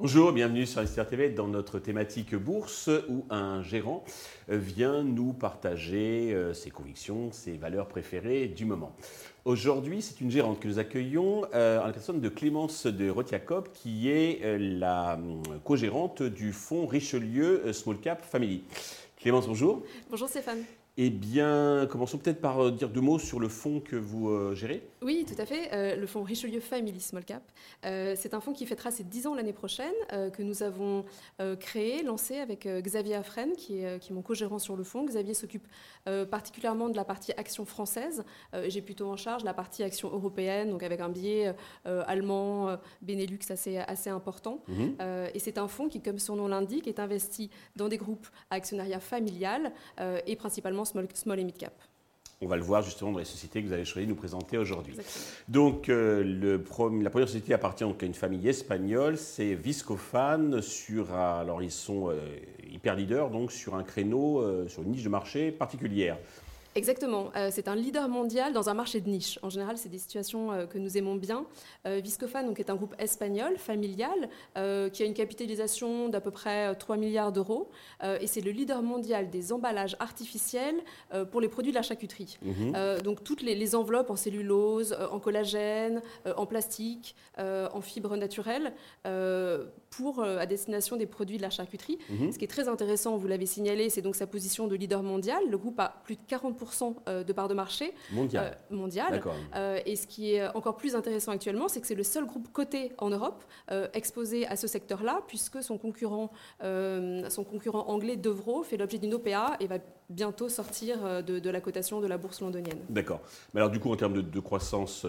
Bonjour, bienvenue sur STR TV dans notre thématique bourse où un gérant vient nous partager euh, ses convictions, ses valeurs préférées du moment. Aujourd'hui, c'est une gérante que nous accueillons euh, en la personne de Clémence de Rotiacob qui est euh, la co-gérante du fonds Richelieu Small Cap Family. Clémence, bonjour. Bonjour Stéphane. Eh bien, commençons peut-être par euh, dire deux mots sur le fonds que vous euh, gérez. Oui, tout à fait. Euh, le fonds Richelieu Family Small Cap. c'est un fonds qui fêtera ses 10 ans l'année prochaine, que nous avons créé, lancé avec Xavier Afren, qui est, qui est mon co-gérant sur le fonds. Xavier s'occupe particulièrement de la partie action française. J'ai plutôt en charge la partie action européenne, donc avec un biais allemand, Benelux assez, assez important. Mhm. et c'est un fonds qui, comme son nom l'indique, est investi dans des groupes à actionnariat familial et principalement small, et mid cap. On va le voir justement dans les sociétés que vous avez choisi de nous présenter aujourd'hui. Donc, euh, le la première société appartient donc à une famille espagnole, c'est Viscofan. Sur, alors, ils sont euh, hyper leaders donc sur un créneau, euh, sur une niche de marché particulière. Exactement. Euh, c'est un leader mondial dans un marché de niche. En général, c'est des situations euh, que nous aimons bien. Euh, Viscofan donc, est un groupe espagnol, familial, qui a une capitalisation d'à peu près 3 milliards d'euros. et c'est le leader mondial des emballages artificiels pour les produits de la charcuterie. Mhm. donc toutes les, enveloppes en cellulose, en collagène, en plastique, en fibres naturelles, pour, à destination des produits de la charcuterie. Mhm. Ce qui est très intéressant, vous l'avez signalé, c'est donc sa position de leader mondial. Le groupe a plus de 40% euh, de part de marché mondial. Euh, mondial. Euh, et ce qui est encore plus intéressant actuellement, c'est que c'est le seul groupe coté en Europe exposé à ce secteur-là, puisque son concurrent, son concurrent anglais Devro fait l'objet d'une OPA et va bientôt sortir de, la cotation de la bourse londonienne. D'accord. Mais alors du coup, en termes de, croissance,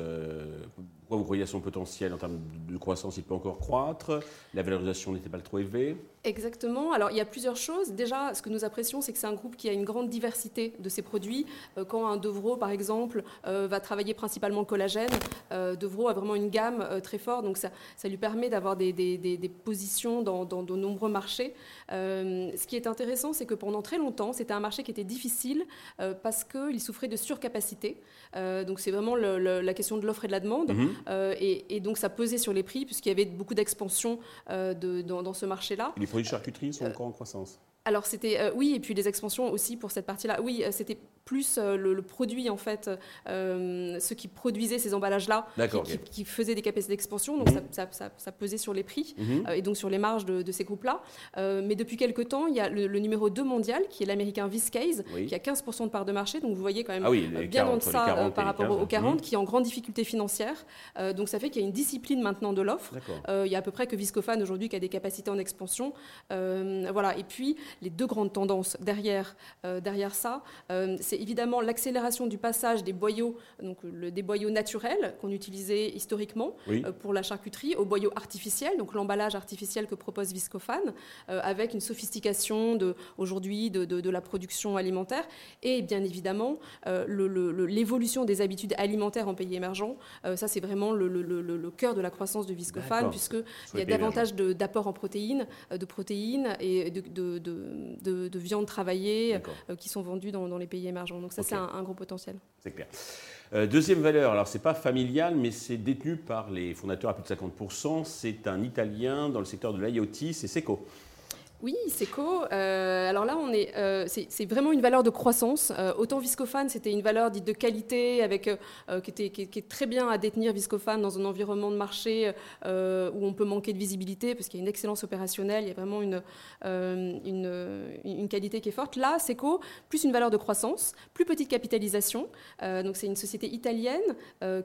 pourquoi vous croyez à son potentiel en termes de croissance Il peut encore croître La valorisation n'était pas trop élevée? Exactement. Alors, il y a plusieurs choses. Déjà, ce que nous apprécions, c'est que c'est un groupe qui a une grande diversité de ses produits. Euh, quand un Devro, par exemple, euh, va travailler principalement le collagène, euh, Devro a vraiment une gamme très forte. Donc, ça, ça lui permet d'avoir des, des, positions dans, de nombreux marchés. ce qui est intéressant, c'est que pendant très longtemps, c'était un marché qui était difficile parce qu'il souffrait de surcapacité. donc, c'est vraiment la question de l'offre et de la demande. Mhm. Et, donc, ça pesait sur les prix puisqu'il y avait beaucoup d'expansion dans, dans, ce marché-là produits de charcuterie sont encore en croissance? alors c'était euh, oui et puis les expansions aussi pour cette partie-là. Oui, euh, c'était plus euh, le, produit en fait, ceux qui produisaient ces emballages-là, qui, qui, faisaient des capacités d'expansion, donc mhm. ça, ça, pesait sur les prix mhm. et donc sur les marges de, ces groupes-là. mais depuis quelques temps, il y a le, numéro 2 mondial qui est l'américain Viscase, qui a 15% de part de marché, donc vous voyez quand même ah bien en deçà par rapport aux 40, mhm. qui est en grande difficulté financière. donc ça fait qu'il y a une discipline maintenant de l'offre. il y a à peu près que Viscofan aujourd'hui qui a des capacités en expansion. voilà. Et puis les deux grandes tendances derrière, euh, derrière ça, euh, c'est évidemment l'accélération du passage des boyaux, donc le, des boyaux naturels qu'on utilisait historiquement euh, pour la charcuterie, aux boyaux artificiels, donc l'emballage artificiel que propose Viscofan, avec une sophistication de, aujourd'hui de, de, la production alimentaire et bien évidemment l'évolution des habitudes alimentaires en pays émergents. ça, c'est vraiment le, le, cœur de la croissance de Viscofan, puisqu'il y a davantage d'apports en protéines, de protéines et de, de, viande travaillée euh, qui sont vendues dans, les pays émergents. Donc ça, c'est un, gros potentiel. C'est clair. Euh, deuxième valeur, alors c'est pas familial, mais c'est détenu par les fondateurs à plus de 50%. C'est un Italien dans le secteur de l'IoT, c'est Seco. Oui, Seco. Euh, alors là, on est, euh, c'est vraiment une valeur de croissance. Euh, autant Viscofan, c'était une valeur dite de qualité, avec qui, était, qui, est très bien à détenir Viscofan dans un environnement de marché où on peut manquer de visibilité parce qu'il y a une excellence opérationnelle, il y a vraiment une, une, une, qualité qui est forte. Là, Seco, plus une valeur de croissance, plus petite capitalisation. donc c'est une société italienne,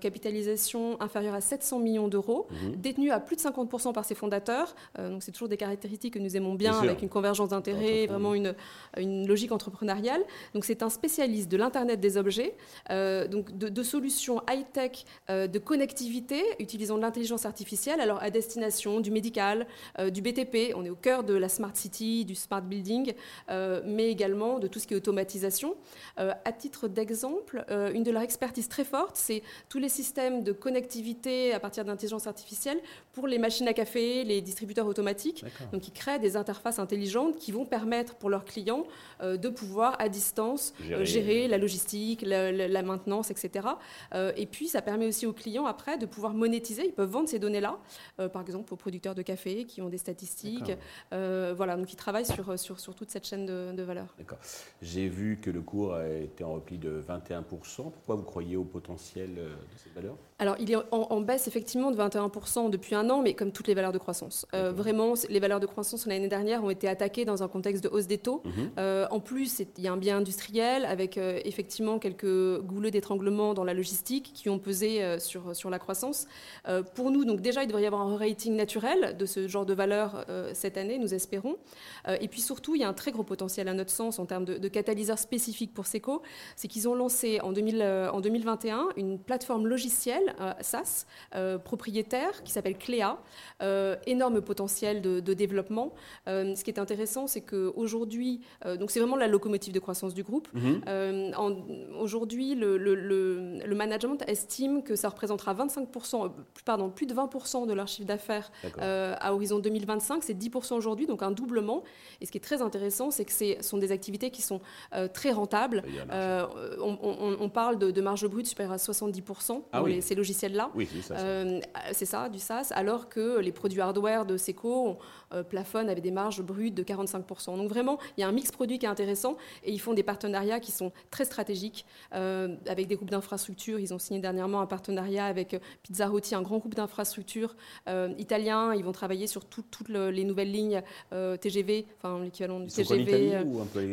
capitalisation inférieure à 700 millions d'euros, mmh. détenue à plus de 50% par ses fondateurs. donc c'est toujours des caractéristiques que nous aimons bien avec une convergence d'intérêts, vraiment une, une, logique entrepreneuriale. Donc c'est un spécialiste de l'Internet des objets, euh, donc de, solutions high-tech euh, de connectivité utilisant de l'intelligence artificielle, alors à destination du médical, euh, du BTP, on est au cœur de la smart city, du smart building, mais également de tout ce qui est automatisation. à titre d'exemple, une de leurs expertises très fortes, c'est tous les systèmes de connectivité à partir d'intelligence artificielle pour les machines à café, les distributeurs automatiques, donc qui créent des interfaces interfaces intelligentes qui vont permettre pour leurs clients de pouvoir à distance gérer, la logistique, la, maintenance, etc. et puis ça permet aussi aux clients après de pouvoir monétiser. Ils peuvent vendre ces données-là, par exemple aux producteurs de café qui ont des statistiques. voilà, donc ils travaillent sur, sur, sur toute cette chaîne de, de valeur. D'accord. J'ai vu que le cours a été en repli de 21%. Pourquoi vous croyez au potentiel de cette valeur? Alors, il est en, baisse effectivement de 21% depuis un an, mais comme toutes les valeurs de croissance. Euh, vraiment, les valeurs de croissance l'année dernière ont été attaquées dans un contexte de hausse des taux. Mhm. Euh, en plus, il y a un bien industriel avec euh, effectivement quelques goulets d'étranglement dans la logistique qui ont pesé sur, sur la croissance. pour nous, donc déjà, il devrait y avoir un rating naturel de ce genre de valeurs cette année, nous espérons. et puis surtout, il y a un très gros potentiel à notre sens en termes de, de catalyseurs spécifiques pour SECO. C'est qu'ils ont lancé en, 2000, en 2021 une plateforme logicielle euh, euh, propriétaire, qui s'appelle Cléa. Euh, énorme potentiel de, développement. Ce qui est intéressant, c'est qu'aujourd'hui, donc c'est vraiment la locomotive de croissance du groupe. Mhm. Aujourd'hui, le, le, management estime que ça représentera 25%, pardon, plus de 20% de leur chiffre d'affaires à horizon 2025. C'est 10% aujourd'hui, donc un doublement. Et ce qui est très intéressant, c'est que ce sont des activités qui sont très rentables. On, parle de, marge brute supérieure à 70% ah oui ces logiciels-là. Oui, euh, c'est ça, du SaaS, alors que les produits hardware de Seco euh, plafonnent avec des marges brutes de 45%. Donc vraiment, il y a un mix produit qui est intéressant et ils font des partenariats qui sont très stratégiques euh, avec des groupes d'infrastructures. Ils ont signé dernièrement un partenariat avec Pizzarotti, un grand groupe d'infrastructures italien. Ils vont travailler sur toutes les nouvelles lignes TGV, enfin l'équivalent du TGV.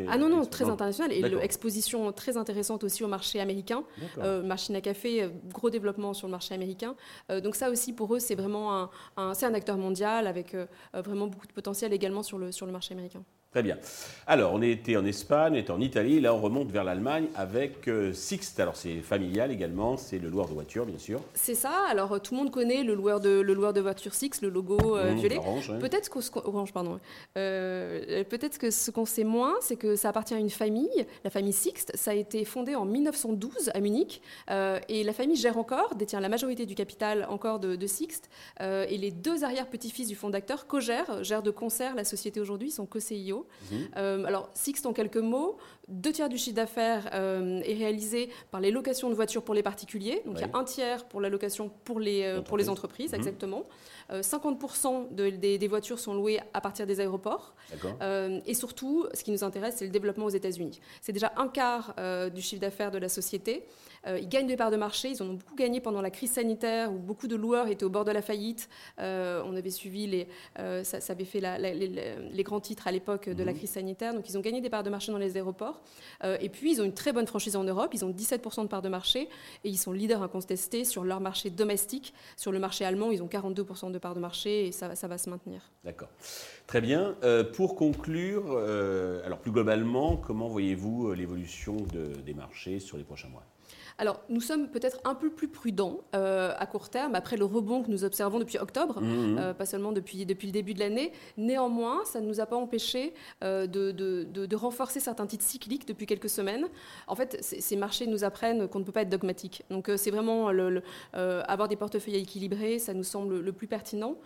ah non, non, très international. Et l'exposition très intéressante aussi au marché américain. machine à café, gros développement sur le marché américain. Euh, donc ça aussi, pour eux, c'est vraiment un, un, un acteur mondial avec euh, vraiment beaucoup de potentiel également sur sur le marché américain. Très bien. Alors, on était en Espagne, on était en Italie, là on remonte vers l'Allemagne avec euh, Sixt. Alors, c'est familial également, c'est le loueur de voiture, bien sûr. C'est ça. Alors, euh, tout le monde connaît le loueur de, le loueur de voiture Sixt, le logo euh, mmh, violet. Orange, Peut-être que ce orange, pardon. Peut-être que ce qu'on sait moins, c'est que ça appartient à une famille, la famille Sixt. Ça a été fondé en 1912 à Munich et la famille gère encore, détient la majorité du capital encore de, de Sixt. et les deux arrière-petits-fils du fondateur co-gèrent, gèrent de concert la société aujourd'hui, ils sont Mhm. Euh, alors, Sixt, en quelques mots, deux tiers du chiffre d'affaires euh, est réalisé par les locations de voitures pour les particuliers. Donc, il y a un tiers pour la location pour les, euh, pour les entreprises, mhm. exactement. 50% des, voitures sont louées à partir des aéroports. et surtout, ce qui nous intéresse, c'est le développement aux États-Unis. C'est déjà un quart du chiffre d'affaires de la société. Euh, ils gagnent des parts de marché. Ils en ont beaucoup gagné pendant la crise sanitaire où beaucoup de loueurs étaient au bord de la faillite. Euh, on avait suivi les, euh, ça, avait fait les, grands titres à l'époque de la mhm. crise sanitaire. Donc ils ont gagné des parts de marché dans les aéroports. et puis ils ont une très bonne franchise en Europe. Ils ont 17% de parts de marché et ils sont leaders incontestés sur leur marché domestique. Sur le marché allemand, ils ont 42% de parts de marché et ça, ça va se maintenir. D'accord. Très bien. pour conclure, alors plus globalement, comment voyez-vous l'évolution des marchés sur les prochains mois? Alors, nous sommes peut-être un peu plus prudents euh, à court terme, après le rebond que nous observons depuis octobre, mmh, mmh. Euh, pas seulement depuis, depuis le début de l'année. Néanmoins, ça ne nous a pas empêché euh, de, de, renforcer certains titres cycliques depuis quelques semaines. En fait, ces marchés nous apprennent qu'on ne peut pas être dogmatique. Donc, c'est vraiment le, avoir des portefeuilles équilibrés, ça nous semble le plus pertinent.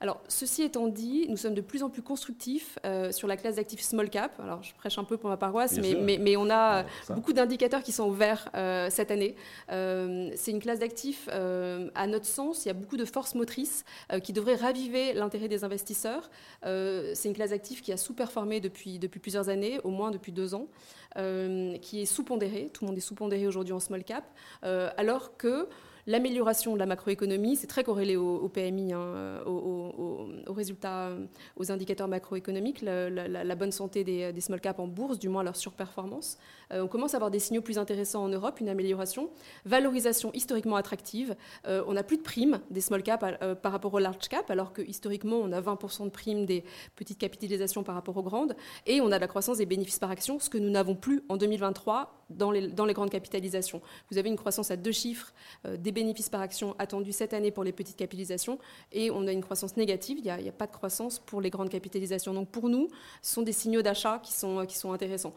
Alors, ceci étant dit, nous sommes de plus en plus constructifs euh, sur la classe d'actifs small cap. Alors, je prêche un peu pour ma paroisse, mais, on a beaucoup d'indicateurs qui sont ouverts euh, cette année. Euh, c'est une classe d'actifs, à notre sens, il y a beaucoup de forces motrices qui devraient raviver l'intérêt des investisseurs. c'est une classe d'actifs qui a sous-performé depuis, depuis plusieurs années, au moins depuis deux ans, qui est sous-pondérée. Tout le monde est sous-pondéré aujourd'hui en small cap, alors que L'amélioration de la macroéconomie, c'est très corrélé au, PMI, hein, aux, résultats, aux indicateurs macroéconomiques, la, bonne santé des, small caps en bourse, du moins leur surperformance. Euh, on commence à avoir des signaux plus intéressants en Europe, une amélioration. Valorisation historiquement attractive. Euh, on n'a plus de primes des small caps euh, par rapport aux large caps, alors que historiquement, on a 20% de primes des petites capitalisations par rapport aux grandes. Et on a de la croissance des bénéfices par action, ce que nous n'avons plus en 2023 dans les, dans les grandes capitalisations. Vous avez une croissance à deux chiffres des bénéfices par action attendus cette année pour les petites capitalisations et on a une croissance négative. Il n'y a, pas de croissance pour les grandes capitalisations. Donc pour nous, ce sont des signaux d'achat qui sont, qui sont intéressants.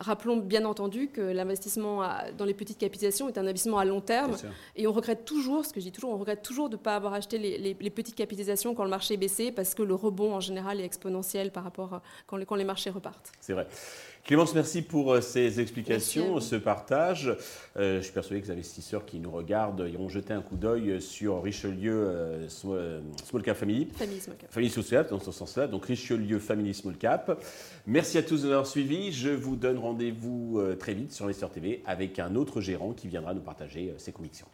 Rappelons bien entendu que l'investissement dans les petites capitalisations est un investissement à long terme. Et on regrette toujours, ce que je dis toujours, on regrette toujours de ne pas avoir acheté les, petites capitalisations quand le marché est baissé parce que le rebond en général est exponentiel par rapport à quand les, quand les marchés repartent. C'est vrai. Clémence, merci pour euh, ces explications, ce partage. Euh, je suis persuadé que les investisseurs qui nous regardent iront jeter un coup d'œil sur Richelieu euh, Small, Cap Family. Family Small Cap. Family Small Cap, dans ce sens-là. Donc Richelieu Family Small Cap. Merci à tous de nous avoir suivis. Je vous donne rendez-vous très vite sur Investor TV avec un autre gérant qui viendra nous partager ses convictions.